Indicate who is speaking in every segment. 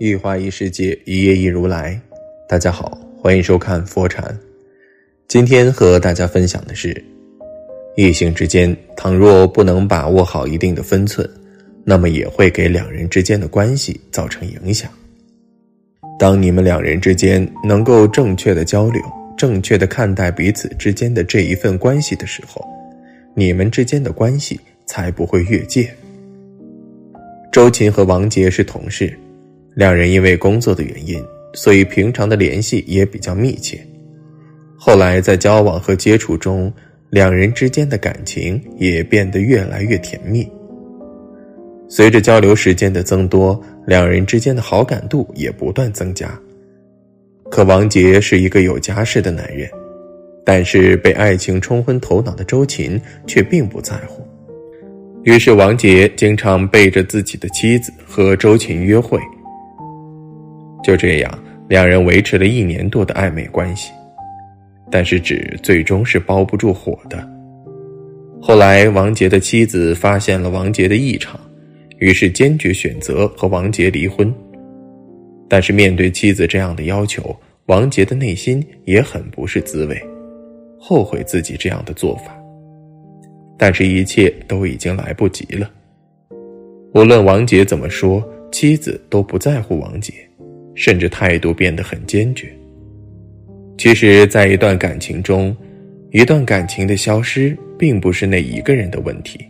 Speaker 1: 一花一世界，一叶一如来。大家好，欢迎收看佛禅。今天和大家分享的是，异性之间倘若不能把握好一定的分寸，那么也会给两人之间的关系造成影响。当你们两人之间能够正确的交流，正确的看待彼此之间的这一份关系的时候，你们之间的关系才不会越界。周琴和王杰是同事，两人因为工作的原因，所以平常的联系也比较密切。后来在交往和接触中，两人之间的感情也变得越来越甜蜜。随着交流时间的增多，两人之间的好感度也不断增加。可王杰是一个有家室的男人，但是被爱情冲昏头脑的周琴却并不在乎。于是，王杰经常背着自己的妻子和周琴约会。就这样，两人维持了一年多的暧昧关系，但是纸最终是包不住火的。后来，王杰的妻子发现了王杰的异常，于是坚决选择和王杰离婚。但是，面对妻子这样的要求，王杰的内心也很不是滋味，后悔自己这样的做法。但是，一切都已经来不及了。无论王杰怎么说，妻子都不在乎王杰，甚至态度变得很坚决。其实，在一段感情中，一段感情的消失，并不是那一个人的问题。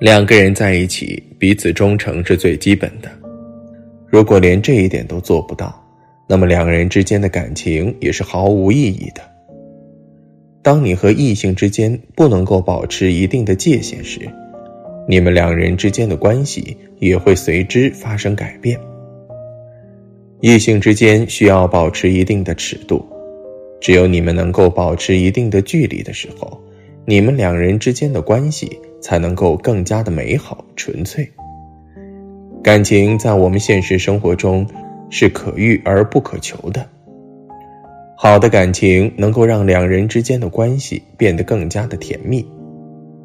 Speaker 1: 两个人在一起，彼此忠诚是最基本的。如果连这一点都做不到，那么两个人之间的感情也是毫无意义的。当你和异性之间不能够保持一定的界限时，你们两人之间的关系也会随之发生改变。异性之间需要保持一定的尺度，只有你们能够保持一定的距离的时候，你们两人之间的关系才能够更加的美好纯粹。感情在我们现实生活中是可遇而不可求的。好的感情能够让两人之间的关系变得更加的甜蜜，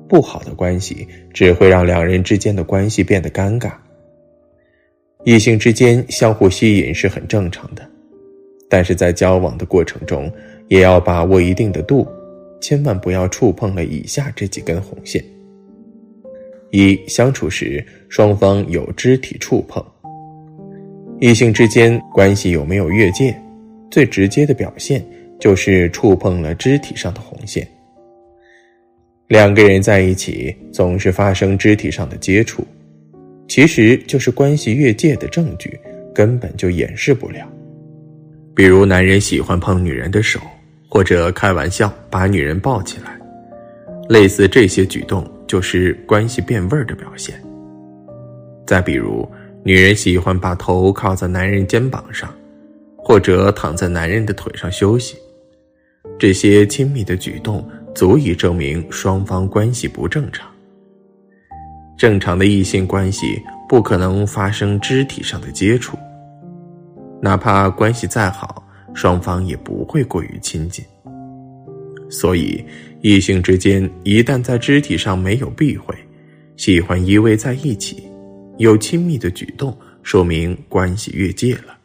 Speaker 1: 不好的关系只会让两人之间的关系变得尴尬。异性之间相互吸引是很正常的，但是在交往的过程中也要把握一定的度，千万不要触碰了以下这几根红线：一、相处时双方有肢体触碰，异性之间关系有没有越界？最直接的表现就是触碰了肢体上的红线。两个人在一起总是发生肢体上的接触，其实就是关系越界的证据，根本就掩饰不了。比如男人喜欢碰女人的手，或者开玩笑把女人抱起来，类似这些举动就是关系变味儿的表现。再比如，女人喜欢把头靠在男人肩膀上。或者躺在男人的腿上休息，这些亲密的举动足以证明双方关系不正常。正常的异性关系不可能发生肢体上的接触，哪怕关系再好，双方也不会过于亲近。所以，异性之间一旦在肢体上没有避讳，喜欢依偎在一起，有亲密的举动，说明关系越界了。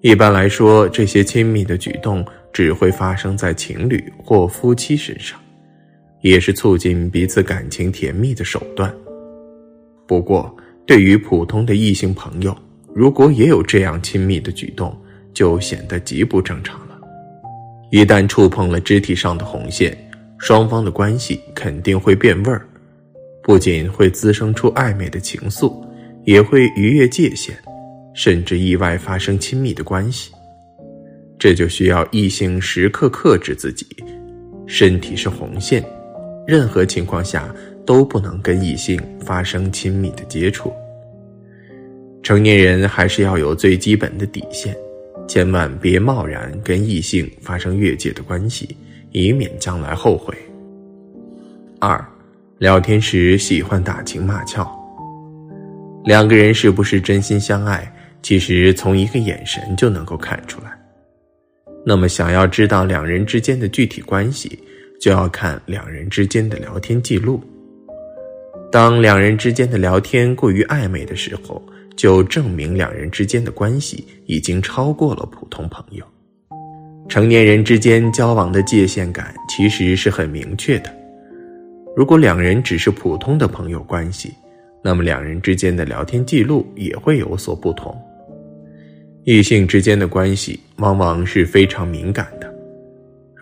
Speaker 1: 一般来说，这些亲密的举动只会发生在情侣或夫妻身上，也是促进彼此感情甜蜜的手段。不过，对于普通的异性朋友，如果也有这样亲密的举动，就显得极不正常了。一旦触碰了肢体上的红线，双方的关系肯定会变味儿，不仅会滋生出暧昧的情愫，也会逾越界限。甚至意外发生亲密的关系，这就需要异性时刻克制自己。身体是红线，任何情况下都不能跟异性发生亲密的接触。成年人还是要有最基本的底线，千万别贸然跟异性发生越界的关系，以免将来后悔。二，聊天时喜欢打情骂俏，两个人是不是真心相爱？其实从一个眼神就能够看出来。那么，想要知道两人之间的具体关系，就要看两人之间的聊天记录。当两人之间的聊天过于暧昧的时候，就证明两人之间的关系已经超过了普通朋友。成年人之间交往的界限感其实是很明确的。如果两人只是普通的朋友关系，那么两人之间的聊天记录也会有所不同。异性之间的关系往往是非常敏感的，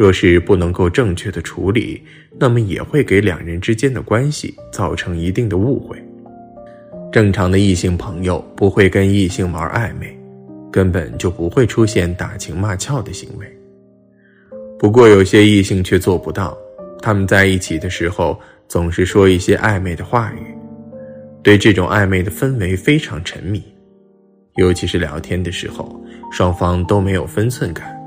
Speaker 1: 若是不能够正确的处理，那么也会给两人之间的关系造成一定的误会。正常的异性朋友不会跟异性玩暧昧，根本就不会出现打情骂俏的行为。不过有些异性却做不到，他们在一起的时候总是说一些暧昧的话语。对这种暧昧的氛围非常沉迷，尤其是聊天的时候，双方都没有分寸感，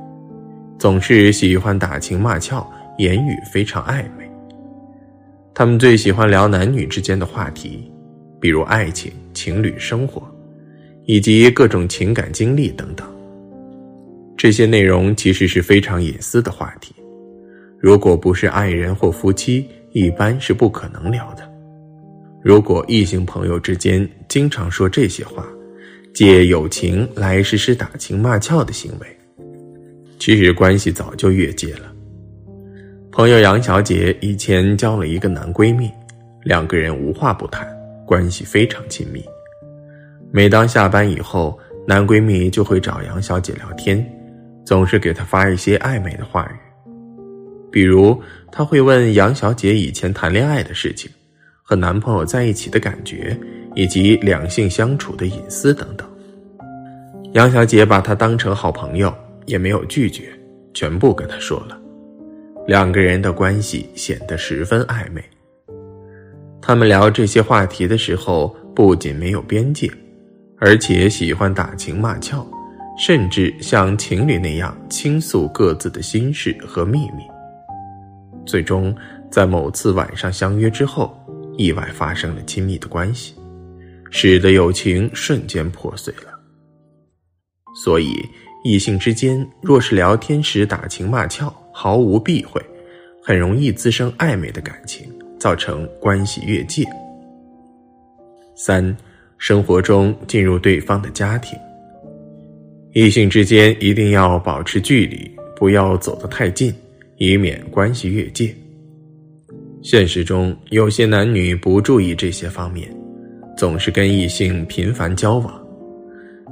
Speaker 1: 总是喜欢打情骂俏，言语非常暧昧。他们最喜欢聊男女之间的话题，比如爱情、情侣生活，以及各种情感经历等等。这些内容其实是非常隐私的话题，如果不是爱人或夫妻，一般是不可能聊的。如果异性朋友之间经常说这些话，借友情来实施打情骂俏的行为，其实关系早就越界了。朋友杨小姐以前交了一个男闺蜜，两个人无话不谈，关系非常亲密。每当下班以后，男闺蜜就会找杨小姐聊天，总是给她发一些暧昧的话语，比如他会问杨小姐以前谈恋爱的事情。和男朋友在一起的感觉，以及两性相处的隐私等等，杨小姐把他当成好朋友，也没有拒绝，全部跟他说了。两个人的关系显得十分暧昧。他们聊这些话题的时候，不仅没有边界，而且喜欢打情骂俏，甚至像情侣那样倾诉各自的心事和秘密。最终，在某次晚上相约之后。意外发生了亲密的关系，使得友情瞬间破碎了。所以，异性之间若是聊天时打情骂俏，毫无避讳，很容易滋生暧昧的感情，造成关系越界。三，生活中进入对方的家庭，异性之间一定要保持距离，不要走得太近，以免关系越界。现实中，有些男女不注意这些方面，总是跟异性频繁交往，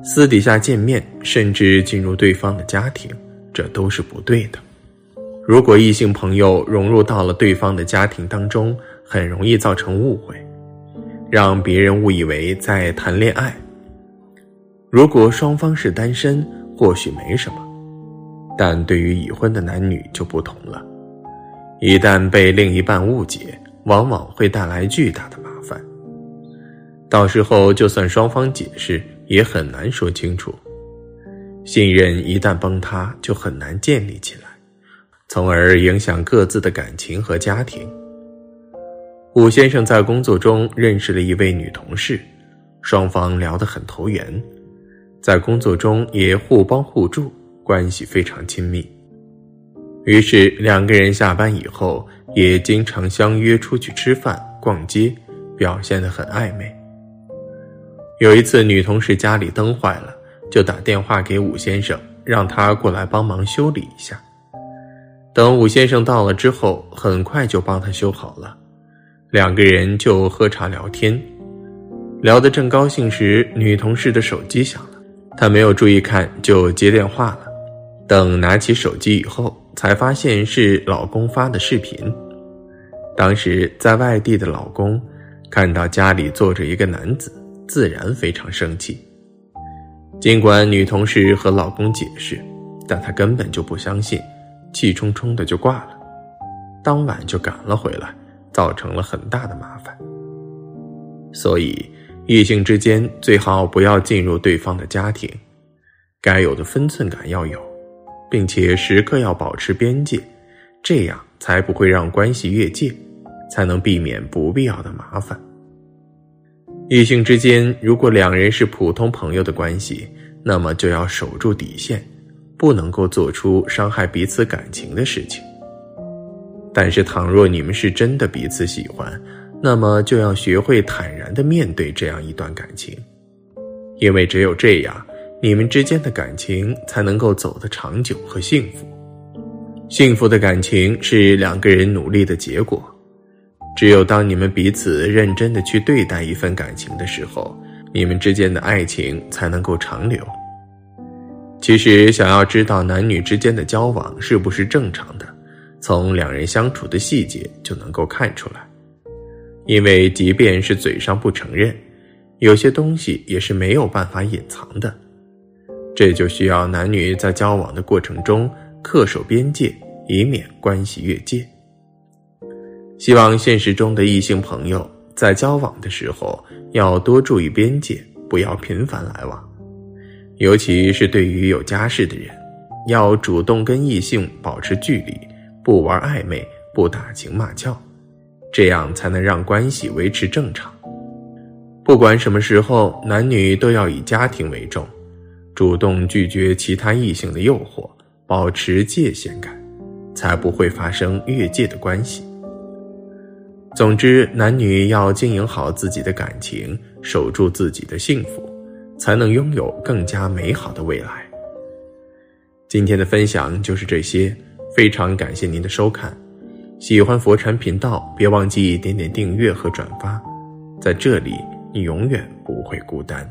Speaker 1: 私底下见面，甚至进入对方的家庭，这都是不对的。如果异性朋友融入到了对方的家庭当中，很容易造成误会，让别人误以为在谈恋爱。如果双方是单身，或许没什么，但对于已婚的男女就不同了。一旦被另一半误解，往往会带来巨大的麻烦。到时候就算双方解释，也很难说清楚。信任一旦崩塌，就很难建立起来，从而影响各自的感情和家庭。武先生在工作中认识了一位女同事，双方聊得很投缘，在工作中也互帮互助，关系非常亲密。于是两个人下班以后也经常相约出去吃饭、逛街，表现得很暧昧。有一次，女同事家里灯坏了，就打电话给武先生，让他过来帮忙修理一下。等武先生到了之后，很快就帮他修好了。两个人就喝茶聊天，聊得正高兴时，女同事的手机响了，她没有注意看，就接电话了。等拿起手机以后，才发现是老公发的视频。当时在外地的老公看到家里坐着一个男子，自然非常生气。尽管女同事和老公解释，但她根本就不相信，气冲冲的就挂了。当晚就赶了回来，造成了很大的麻烦。所以，异性之间最好不要进入对方的家庭，该有的分寸感要有。并且时刻要保持边界，这样才不会让关系越界，才能避免不必要的麻烦。异性之间，如果两人是普通朋友的关系，那么就要守住底线，不能够做出伤害彼此感情的事情。但是，倘若你们是真的彼此喜欢，那么就要学会坦然的面对这样一段感情，因为只有这样，你们之间的感情才能够走得长久和幸福。幸福的感情是两个人努力的结果。只有当你们彼此认真的去对待一份感情的时候，你们之间的爱情才能够长留。其实，想要知道男女之间的交往是不是正常的，从两人相处的细节就能够看出来。因为即便是嘴上不承认，有些东西也是没有办法隐藏的。这就需要男女在交往的过程中恪守边界，以免关系越界。希望现实中的异性朋友在交往的时候要多注意边界，不要频繁来往。尤其是对于有家室的人，要主动跟异性保持距离，不玩暧昧，不打情骂俏，这样才能让关系维持正常。不管什么时候，男女都要以家庭为重，主动拒绝其他异性的诱惑，保持界限感，才不会发生越界的关系。总之，男女要经营好自己的感情，守住自己的幸福。才能拥有更加美好的未来。今天的分享就是这些，非常感谢您的收看。喜欢佛禅频道，别忘记点点订阅和转发，在这里你永远不会孤单。